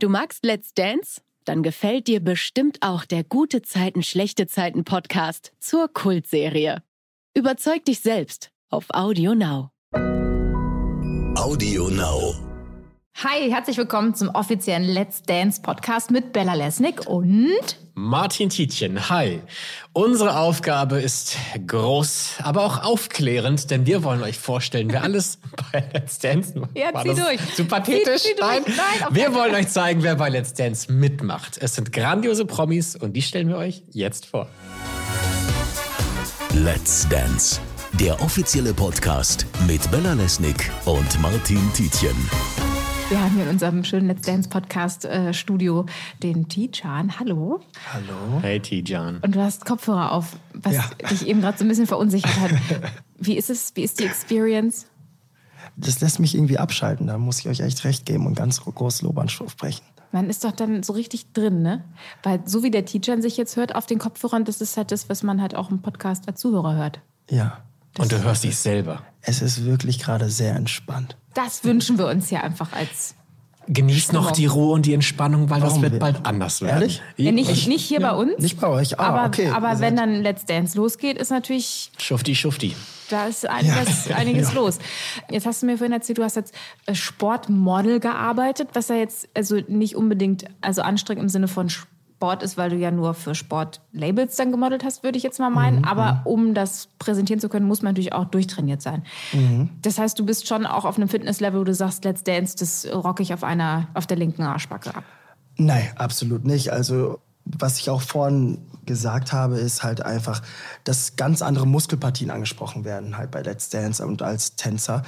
Du magst Let's Dance? Dann gefällt dir bestimmt auch der Gute Zeiten, schlechte Zeiten Podcast zur Kultserie. Überzeug dich selbst auf Audio Now. Audio Now. Hi, herzlich willkommen zum offiziellen Let's Dance Podcast mit Bella Lesnick und Martin Tietjen. Hi. Unsere Aufgabe ist groß, aber auch aufklärend, denn wir wollen euch vorstellen, wer alles bei Let's Dance macht. Ja, War zieh das durch. Zu pathetisch? Zieh- zieh durch. Nein. Nein, auf wir keinen wollen euch zeigen, wer bei Let's Dance mitmacht. Es sind grandiose Promis und die stellen wir euch jetzt vor. Let's Dance. Der offizielle Podcast mit Bella Lesnick und Martin Tietjen. Wir haben hier in unserem schönen Let's Dance Podcast äh, Studio den T-Chan. Hallo. Hallo. Hey Tijan. Und du hast Kopfhörer auf, was Ja. dich eben gerade so ein bisschen verunsichert hat. Wie ist es? Wie ist die Experience? Das lässt mich irgendwie abschalten. Da muss ich euch echt recht geben und ganz groß Lob an Schluss sprechen. Man ist doch dann so richtig drin, ne? Weil so wie der T-Chan sich jetzt hört auf den Kopfhörern, das ist halt das, was man halt auch im Podcast als Zuhörer hört. Ja. Und du hörst dich selber. Es ist wirklich gerade sehr entspannt. Das wünschen wir uns ja einfach als Genieß noch die Ruhe und die Entspannung, weil das Warum wird wir- bald anders werden. Ehrlich? Ja, nicht, nicht hier bei uns. Nicht bei euch. Ah, aber okay. aber wenn dann Let's Dance losgeht, ist natürlich, Schufti, schufti. da ist einiges, einiges los. Jetzt hast du mir vorhin erzählt, du hast als äh, Sportmodel gearbeitet, was ja jetzt also nicht unbedingt also anstrengend im Sinne von Sport ist, weil du ja nur für Sportlabels dann gemodelt hast, würde ich jetzt mal Mhm, meinen. Aber um das präsentieren zu können, muss man natürlich auch durchtrainiert sein. Mhm. Das heißt, du bist schon auch auf einem Fitnesslevel, wo du sagst, Let's Dance, das rocke ich auf einer, auf der linken Arschbacke ab. Nein, absolut nicht. Also, was ich auch vorhin gesagt habe, ist halt einfach, dass ganz andere Muskelpartien angesprochen werden, halt bei Let's Dance und als Tänzer.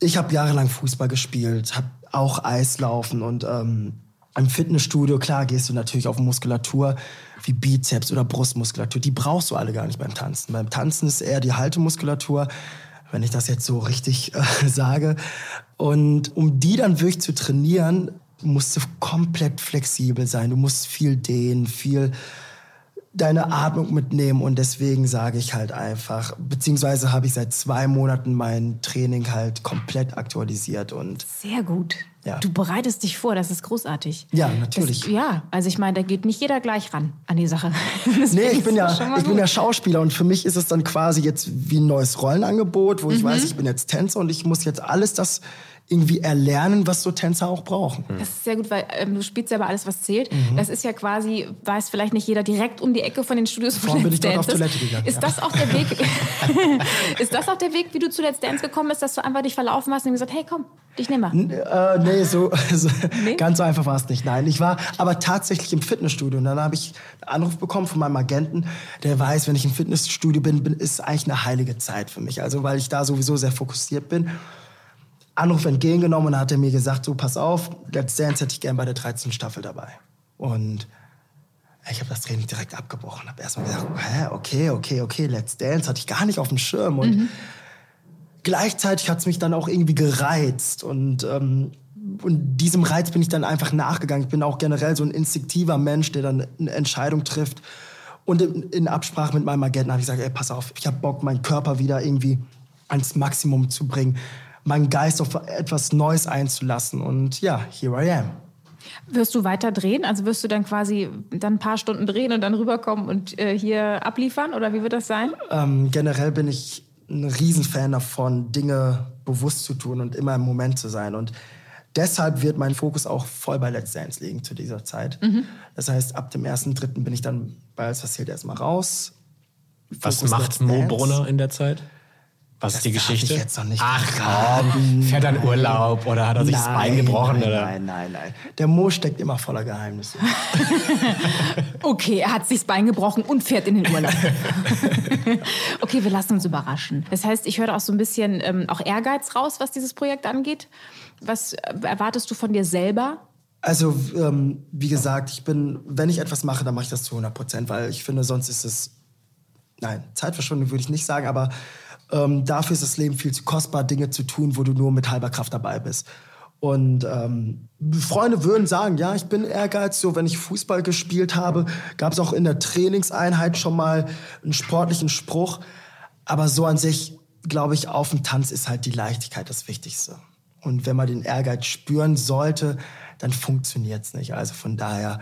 Ich habe jahrelang Fußball gespielt, habe auch Eislaufen und ähm, im Fitnessstudio, klar, gehst du natürlich auf Muskulatur wie Bizeps oder Brustmuskulatur. Die brauchst du alle gar nicht beim Tanzen. Beim Tanzen ist eher die Haltemuskulatur, wenn ich das jetzt so richtig äh, sage. Und um die dann wirklich zu trainieren, musst du komplett flexibel sein. Du musst viel dehnen, viel deine Atmung mitnehmen und deswegen sage ich halt einfach, beziehungsweise habe ich seit zwei Monaten mein Training halt komplett aktualisiert und Sehr gut. Ja. Du bereitest dich vor, das ist großartig. Ja, natürlich. Das, ja, also ich meine, da geht nicht jeder gleich ran an die Sache. Nee, ich bin ja, ich bin ja Schauspieler und für mich ist es dann quasi jetzt wie ein neues Rollenangebot, wo Mhm. ich weiß, ich bin jetzt Tänzer und ich muss jetzt alles das irgendwie erlernen, was so Tänzer auch brauchen. Das ist sehr gut, weil ähm, du spielst selber alles, was zählt. Mhm. Das ist ja quasi, weiß vielleicht nicht jeder direkt um die Ecke von den Studios von Vorhin bin Let's ich dort auf. Toilette gegangen, Ist ja. das auch der Weg? ist das auch der Weg, wie du zu Let's Dance gekommen bist, dass du einfach dich verlaufen hast und gesagt, hey, komm, dich nimm mal. Äh, nee, so, so Nee? ganz so einfach war es nicht. Nein, ich war aber tatsächlich im Fitnessstudio und dann habe ich einen Anruf bekommen von meinem Agenten, der weiß, wenn ich im Fitnessstudio bin, bin ist eigentlich eine heilige Zeit für mich. Also weil ich da sowieso sehr fokussiert bin. Anruf entgegengenommen und dann hat er mir gesagt, so pass auf, Let's Dance hätte ich gern bei der 13. Staffel dabei. Und ich habe das Training direkt abgebrochen. Habe erstmal gesagt, hä, okay, okay, okay, Let's Dance hatte ich gar nicht auf dem Schirm und gleichzeitig hat es mich dann auch irgendwie gereizt und ähm, und diesem Reiz bin ich dann einfach nachgegangen. Ich bin auch generell so ein instinktiver Mensch, der dann eine Entscheidung trifft. Und in, in Absprache mit meinem Agenten habe ich gesagt, ey, pass auf, ich habe Bock, meinen Körper wieder irgendwie ans Maximum zu bringen, meinen Geist auf etwas Neues einzulassen. Und ja, here I am. Wirst du weiter drehen? Also wirst du dann quasi dann ein paar Stunden drehen und dann rüberkommen und äh, hier abliefern? Oder wie wird das sein? Ähm, generell bin ich ein Riesenfan davon, Dinge bewusst zu tun und immer im Moment zu sein. Und deshalb wird mein Fokus auch voll bei Let's Dance liegen zu dieser Zeit. Das heißt, ab dem 1.3. bin ich dann bei Alles was zählt erstmal raus. Was Fokus macht Mo. Brunner in der Zeit? Was ist die Geschichte? ich jetzt noch nicht Ach komm, fährt er in Urlaub oder hat er sich das Bein gebrochen? Nein, oder? nein, nein, nein. Der Mo steckt immer voller Geheimnisse. Okay, er hat sich das Bein gebrochen und fährt in den Urlaub. okay, wir lassen uns überraschen. Das heißt, ich höre da auch so ein bisschen ähm, auch Ehrgeiz raus, was dieses Projekt angeht. Was äh, erwartest du von dir selber? Also, ähm, wie gesagt, ich bin, wenn ich etwas mache, dann mache ich das zu 100 Prozent, weil ich finde, sonst ist es, nein, Zeitverschwendung würde ich nicht sagen, aber ähm, dafür ist das Leben viel zu kostbar, Dinge zu tun, wo du nur mit halber Kraft dabei bist. Und ähm, Freunde würden sagen, ja, ich bin ehrgeizig. So, wenn ich Fußball gespielt habe, gab es auch in der Trainingseinheit schon mal einen sportlichen Spruch. Aber so an sich, glaube ich, auf dem Tanz ist halt die Leichtigkeit das Wichtigste. Und wenn man den Ehrgeiz spüren sollte, dann funktioniert es nicht. Also von daher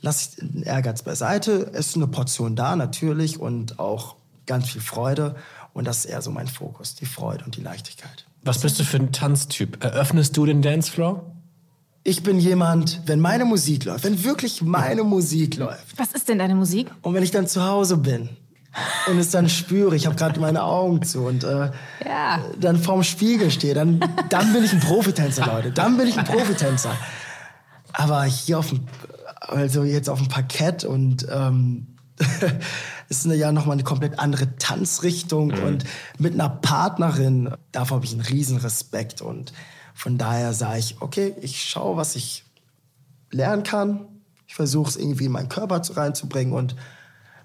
lasse ich den Ehrgeiz beiseite. Es ist eine Portion da natürlich und auch ganz viel Freude. Und das ist eher so mein Fokus, die Freude und die Leichtigkeit. Was bist du für ein Tanztyp? Eröffnest du den Dancefloor? Ich bin jemand, wenn meine Musik läuft, wenn wirklich meine Musik läuft Was ist denn deine Musik? und wenn ich dann zu Hause bin und es dann spüre, ich habe gerade meine Augen zu und äh, Ja. dann vorm Spiegel stehe, dann, dann bin ich ein Profitänzer, Leute. Dann bin ich ein Profitänzer. Aber hier auf dem, also jetzt auf dem Parkett und ähm, es ist ja nochmal eine komplett andere Tanzrichtung und mit einer Partnerin, davor habe ich einen riesen Respekt und von daher sage ich, okay, ich schaue, was ich lernen kann. Ich versuche es irgendwie in meinen Körper zu- reinzubringen und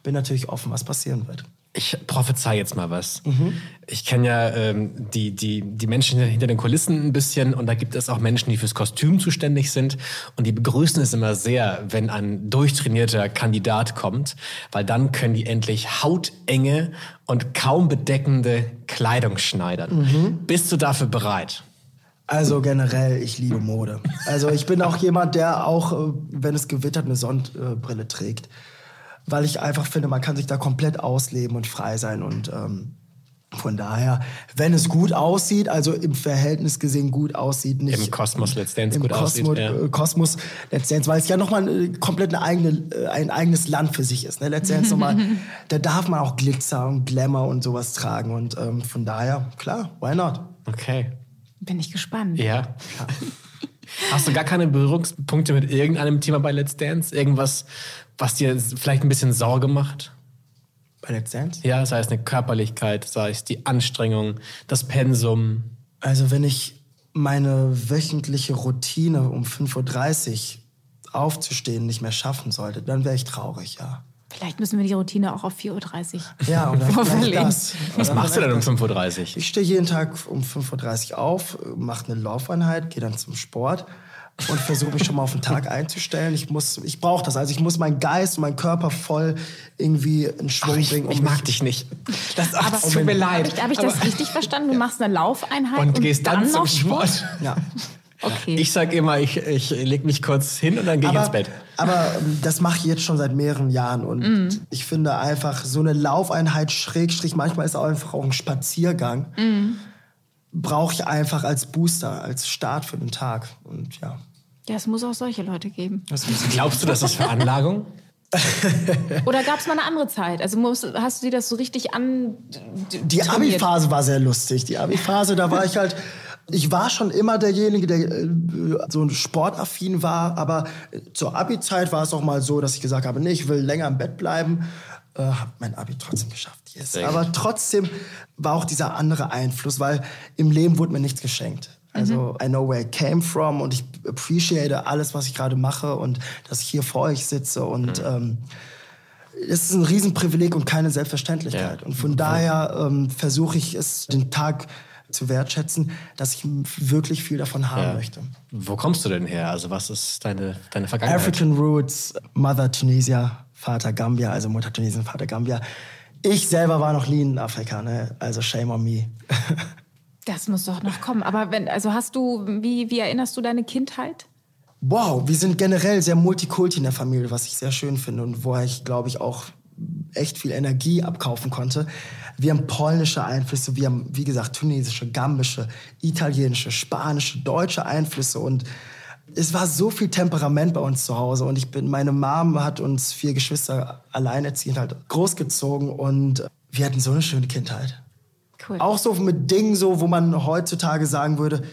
bin natürlich offen, was passieren wird. Ich prophezei jetzt mal was. Ich kenne ja ähm, die, die, die Menschen hinter den Kulissen ein bisschen und da gibt es auch Menschen, die fürs Kostüm zuständig sind und die begrüßen es immer sehr, wenn ein durchtrainierter Kandidat kommt, weil dann können die endlich hautenge und kaum bedeckende Kleidung schneidern. Bist du dafür bereit? Also generell, ich liebe Mode. Also ich bin auch jemand, der auch, äh, wenn es gewittert, eine Sonnenbrille trägt. Weil ich einfach finde, man kann sich da komplett ausleben und frei sein. Und ähm, von daher, wenn es gut aussieht, also im Verhältnis gesehen gut aussieht, nicht Im Kosmos Let's Dance im gut Kosmos, aussieht, ja. äh, Kosmos Let's Dance, weil es ja nochmal äh, komplett eine eigene, äh, ein eigenes Land für sich ist. Ne? Let's Dance nochmal, da darf man auch Glitzer und Glamour und sowas tragen. Und ähm, von daher, klar, why not? Okay. Bin ich gespannt. Ja. Hast du gar keine Berührungspunkte mit irgendeinem Thema bei Let's Dance? Irgendwas, was dir vielleicht ein bisschen Sorge macht? Bei Let's Dance? Ja, sei es eine Körperlichkeit, sei es die Anstrengung, das Pensum. Also wenn ich meine wöchentliche Routine um 5.30 Uhr aufzustehen nicht mehr schaffen sollte, dann wäre ich traurig, ja. Vielleicht müssen wir die Routine auch auf 4.30 Uhr. Ja, und dann vielleicht Vorverlegen. das. Was Oder machst du denn um vielleicht 5.30 Uhr? Ich stehe jeden Tag um 5.30 Uhr auf, mache eine Laufeinheit, gehe dann zum Sport und versuche mich schon mal auf den Tag einzustellen. Ich, muss- ich brauche das. Also ich muss meinen Geist und meinen Körper voll irgendwie in Schwung Ich, bringen. um ich mich- mag dich nicht. Das, ach, Aber tut mir leid. Habe ich, hab ich das richtig verstanden? Du machst eine Laufeinheit und und, gehst dann, zum noch Sport. Ja. Okay. Ich sag immer, ich, ich leg mich kurz hin und dann gehe ich ins aber, Bett. aber ähm, das mache ich jetzt schon seit mehreren Jahren und Mhm. ich finde einfach so eine Laufeinheit Schrägstrich, manchmal ist auch einfach auch ein Spaziergang, Mhm. Brauche ich einfach als Booster, als Start für den Tag und ja. ja, es muss auch solche Leute geben. Ist Glaubst du, das ist Veranlagung? Oder gab es mal eine andere Zeit? Also musst, hast du dir das so richtig an... Die? Abi-Phase war sehr lustig. Die Abi-Phase, da war ich halt, ich war schon immer derjenige, der äh, so sportaffin war, aber zur Abi-Zeit war es auch mal so, dass ich gesagt habe, nee, ich will länger im Bett bleiben. Äh, hab mein Abi trotzdem geschafft. Yes. Aber trotzdem war auch dieser andere Einfluss, weil im Leben wurde mir nichts geschenkt. Also I know where I came from und ich appreciate alles, was ich gerade mache und dass ich hier vor euch sitze und ähm, es ist ein Riesenprivileg und keine Selbstverständlichkeit. Ja. Und von daher ähm, versuche ich es, den Tag zu wertschätzen, dass ich wirklich viel davon haben Ja. möchte. Wo kommst du denn her? Also was ist deine, deine Vergangenheit? African Roots, Mother Tunisia, Vater Gambia, also Mutter Tunesien, Vater Gambia. Ich selber war noch nie in Afrika, ne? also shame on me. Das muss doch noch kommen. Aber wenn, also hast du, wie, wie erinnerst du deine Kindheit? Wow, wir sind generell sehr multikulti in der Familie, was ich sehr schön finde und woher ich, glaube ich, auch echt viel Energie abkaufen konnte. Wir haben polnische Einflüsse, wir haben, wie gesagt, tunesische, gambische, italienische, spanische, deutsche Einflüsse und es war so viel Temperament bei uns zu Hause und ich bin, meine Mom hat uns vier Geschwister alleinerziehend halt großgezogen und wir hatten so eine schöne Kindheit. Cool. Auch so mit Dingen, so, wo man heutzutage sagen würde,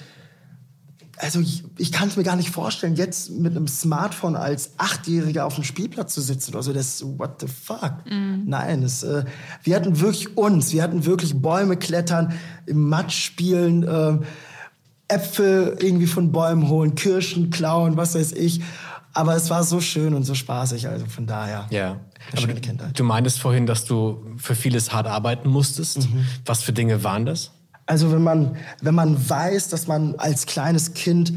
also ich, ich kann es mir gar nicht vorstellen, jetzt mit einem Smartphone als Achtjähriger auf dem Spielplatz zu sitzen oder so. Das what the fuck? Nein, es, äh, wir hatten wirklich uns, wir hatten wirklich Bäume klettern, im Matsch spielen, äh, Äpfel irgendwie von Bäumen holen, Kirschen klauen, was weiß ich. Aber es war so schön und so spaßig, also von daher. Ja. Aber schöne du, du meintest vorhin, dass du für vieles hart arbeiten musstest. Was für Dinge waren das? Also wenn man, wenn man weiß, dass man als kleines Kind,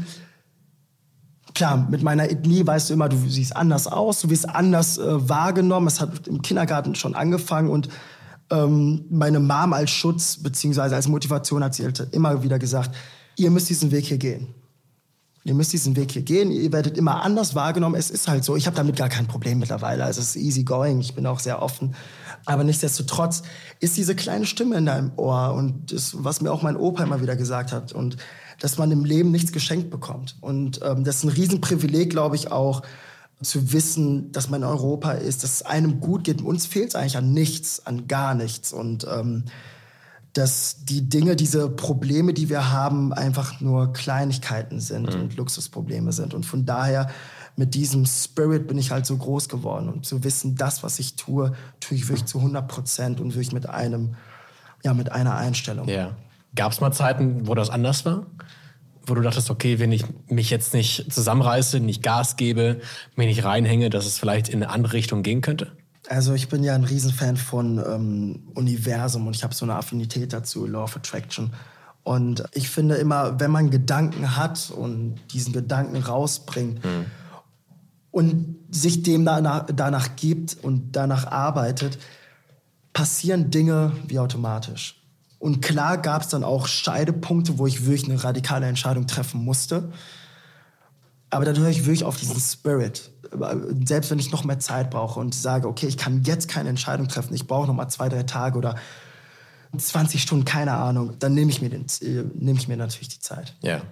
klar, mit meiner Ethnie weißt du immer, du siehst anders aus, du wirst anders äh, wahrgenommen. Es hat im Kindergarten schon angefangen und ähm, meine Mom als Schutz beziehungsweise als Motivation hat sie halt immer wieder gesagt, ihr müsst diesen Weg hier gehen. ihr müsst diesen Weg hier gehen, ihr werdet immer anders wahrgenommen. Es ist halt so, ich habe damit gar kein Problem mittlerweile. Also es ist easy going, ich bin auch sehr offen. Aber nichtsdestotrotz ist diese kleine Stimme in deinem Ohr und das, was mir auch mein Opa immer wieder gesagt hat und dass man im Leben nichts geschenkt bekommt. Und ähm, das ist ein Riesenprivileg, glaube ich, auch zu wissen, dass man in Europa ist, dass es einem gut geht. Uns fehlt es eigentlich an nichts, an gar nichts. Und ähm, dass die Dinge, diese Probleme, die wir haben, einfach nur Kleinigkeiten sind mhm. und Luxusprobleme sind. Und von daher, mit diesem Spirit bin ich halt so groß geworden. Und zu wissen, das, was ich tue, tue ich wirklich zu 100 Prozent und wirklich mit einem, ja, mit einer Einstellung. Ja. Gab es mal Zeiten, wo das anders war? Wo du dachtest, okay, wenn ich mich jetzt nicht zusammenreiße, nicht Gas gebe, mir nicht reinhänge, dass es vielleicht in eine andere Richtung gehen könnte? Also ich bin ja ein Riesenfan von ähm, Universum und ich habe so eine Affinität dazu, Law of Attraction. Und ich finde immer, wenn man Gedanken hat und diesen Gedanken rausbringt mhm. und sich dem danach, danach gibt und danach arbeitet, passieren Dinge wie automatisch. Und klar gab es dann auch Scheidepunkte, wo ich wirklich eine radikale Entscheidung treffen musste. Aber dann höre ich wirklich auf diesen Spirit. Selbst wenn ich noch mehr Zeit brauche und sage, okay, ich kann jetzt keine Entscheidung treffen, ich brauche noch mal zwei, drei Tage oder 20 Stunden, keine Ahnung, dann nehme ich, mir den, äh, nehme ich mir natürlich die Zeit. Ja.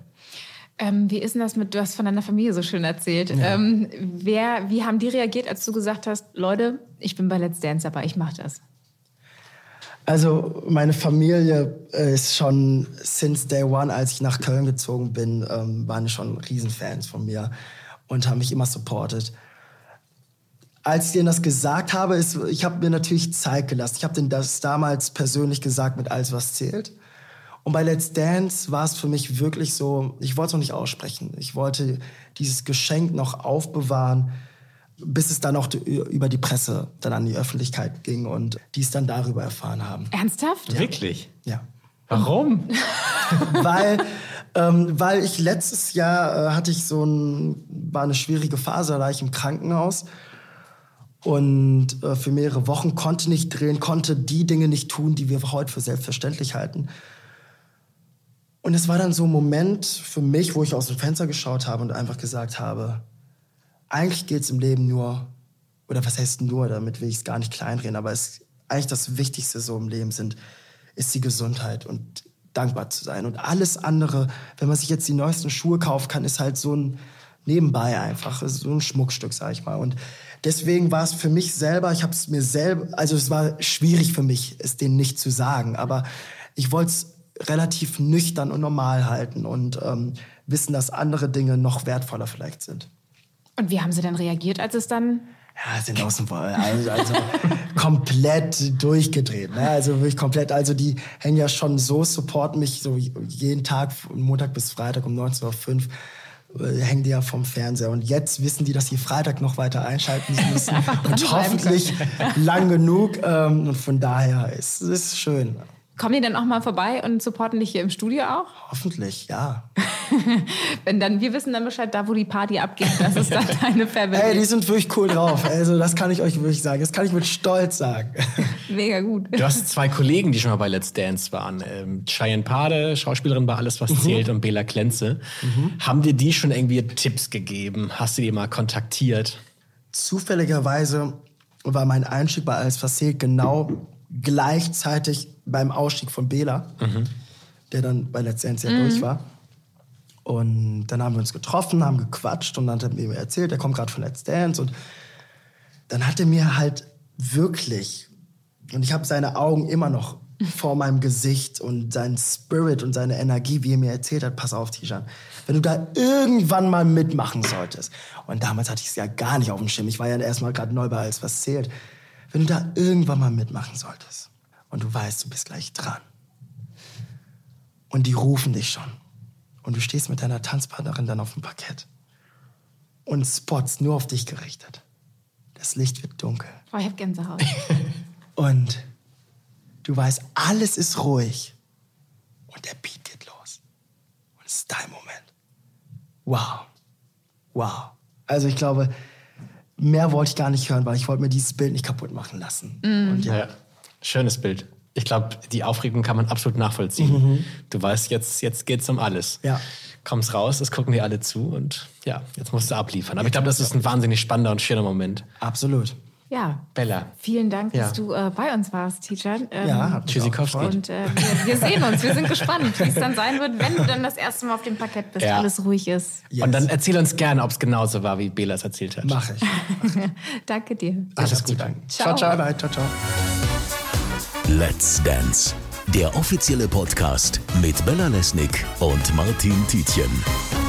Ähm, wie ist denn das mit, du hast von deiner Familie so schön erzählt. Ja. Ähm, wer, wie haben die reagiert, als du gesagt hast, Leute, ich bin bei Let's Dance dabei, ich mache das? Also meine Familie äh, ist schon since day one, als ich nach Köln gezogen bin, ähm, waren schon Riesenfans von mir und haben mich immer supportet. Als ich denen das gesagt habe, ist, ich habe mir natürlich Zeit gelassen. Ich habe denen das damals persönlich gesagt mit alles, was zählt. Und bei Let's Dance war es für mich wirklich so, ich wollte es noch nicht aussprechen. Ich wollte dieses Geschenk noch aufbewahren bis es dann auch über die Presse dann an die Öffentlichkeit ging und die es dann darüber erfahren haben. Ernsthaft? Ja. Wirklich? Ja. Warum? weil, ähm, weil ich letztes Jahr äh, hatte ich so ein, war eine schwierige Phase, da war ich im Krankenhaus und äh, für mehrere Wochen konnte nicht drehen, konnte die Dinge nicht tun, die wir heute für selbstverständlich halten. Und es war dann so ein Moment für mich, wo ich aus dem Fenster geschaut habe und einfach gesagt habe, eigentlich geht es im Leben nur, oder was heißt nur, damit will ich es gar nicht kleinreden, aber es eigentlich das Wichtigste so im Leben sind, ist die Gesundheit und dankbar zu sein. Und alles andere, wenn man sich jetzt die neuesten Schuhe kaufen kann, ist halt so ein nebenbei einfach, so ein Schmuckstück, sag ich mal. Und deswegen war es für mich selber, ich habe es mir selber, also es war schwierig für mich, es denen nicht zu sagen, aber ich wollte es relativ nüchtern und normal halten und ähm, wissen, dass andere Dinge noch wertvoller vielleicht sind. Und wie haben sie denn reagiert, als es dann ja, sind außen vor. Also, also komplett durchgedreht. Ne? Also wirklich komplett. Also die hängen ja schon so, supporten mich so jeden Tag, Montag bis Freitag um 19.05 Uhr äh, hängen die ja vom Fernseher. Und jetzt wissen die, dass sie Freitag noch weiter einschalten müssen. und hoffentlich lang genug. Ähm, und von daher ist es schön. Kommen die dann auch mal vorbei und supporten dich hier im Studio auch? Hoffentlich, ja. Wenn dann, wir wissen dann Bescheid, da wo die Party abgeht, das ist dann deine Family. Ey, die sind wirklich cool drauf. Also das kann ich euch wirklich sagen. Das kann ich mit Stolz sagen. Mega gut. Du hast zwei Kollegen, die schon mal bei Let's Dance waren. Ähm, Cheyenne Pade, Schauspielerin bei Alles, was mhm. zählt, und Bela Klenze. Mhm. Haben dir die schon irgendwie Tipps gegeben? Hast du die mal kontaktiert? Zufälligerweise war mein Einstieg bei Alles, was zählt genau gleichzeitig beim Ausstieg von Bela, mhm. der dann bei Let's Dance ja mhm. durch war. Und dann haben wir uns getroffen, haben gequatscht und dann hat er mir erzählt, er kommt gerade von Let's Dance. Und dann hat er mir halt wirklich, und ich habe seine Augen immer noch vor meinem Gesicht und sein Spirit und seine Energie, wie er mir erzählt hat, pass auf, Tijan, wenn du da irgendwann mal mitmachen solltest, und damals hatte ich es ja gar nicht auf dem Schirm, ich war ja erstmal gerade neu bei Alles, was zählt, wenn du da irgendwann mal mitmachen solltest und du weißt, du bist gleich dran und die rufen dich schon und du stehst mit deiner Tanzpartnerin dann auf dem Parkett und Spots nur auf dich gerichtet. Das Licht wird dunkel. Oh, ich hab Gänsehaut. und du weißt, alles ist ruhig und der Beat geht los. Und es ist dein Moment. Wow. Wow. Also ich glaube, mehr wollte ich gar nicht hören, weil ich wollte mir dieses Bild nicht kaputt machen lassen. Und ja. ja. Schönes Bild. Ich glaube, die Aufregung kann man absolut nachvollziehen. Du weißt, jetzt, jetzt geht's um alles. Ja. Kommst raus, es gucken die alle zu und ja, jetzt musst du abliefern. Aber ich glaube, das ist ein wahnsinnig spannender und schöner Moment. Absolut. Ja. Bella. Vielen Dank, dass Ja. du äh, bei uns warst, Teacher. Ähm, Ja, Tschüssikowski. Und äh, wir, wir sehen uns, wir sind gespannt, wie es dann sein wird, wenn du dann das erste Mal auf dem Parkett bist, Ja. alles ruhig ist. Yes. Und dann erzähl uns gerne, ob es genauso war, wie Bela es erzählt hat. Mache ich. Danke dir. Alles Gute. Ciao. Bye, bye. Ciao, ciao. Let's Dance, der offizielle Podcast mit Bella Lesnick und Martin Tietjen.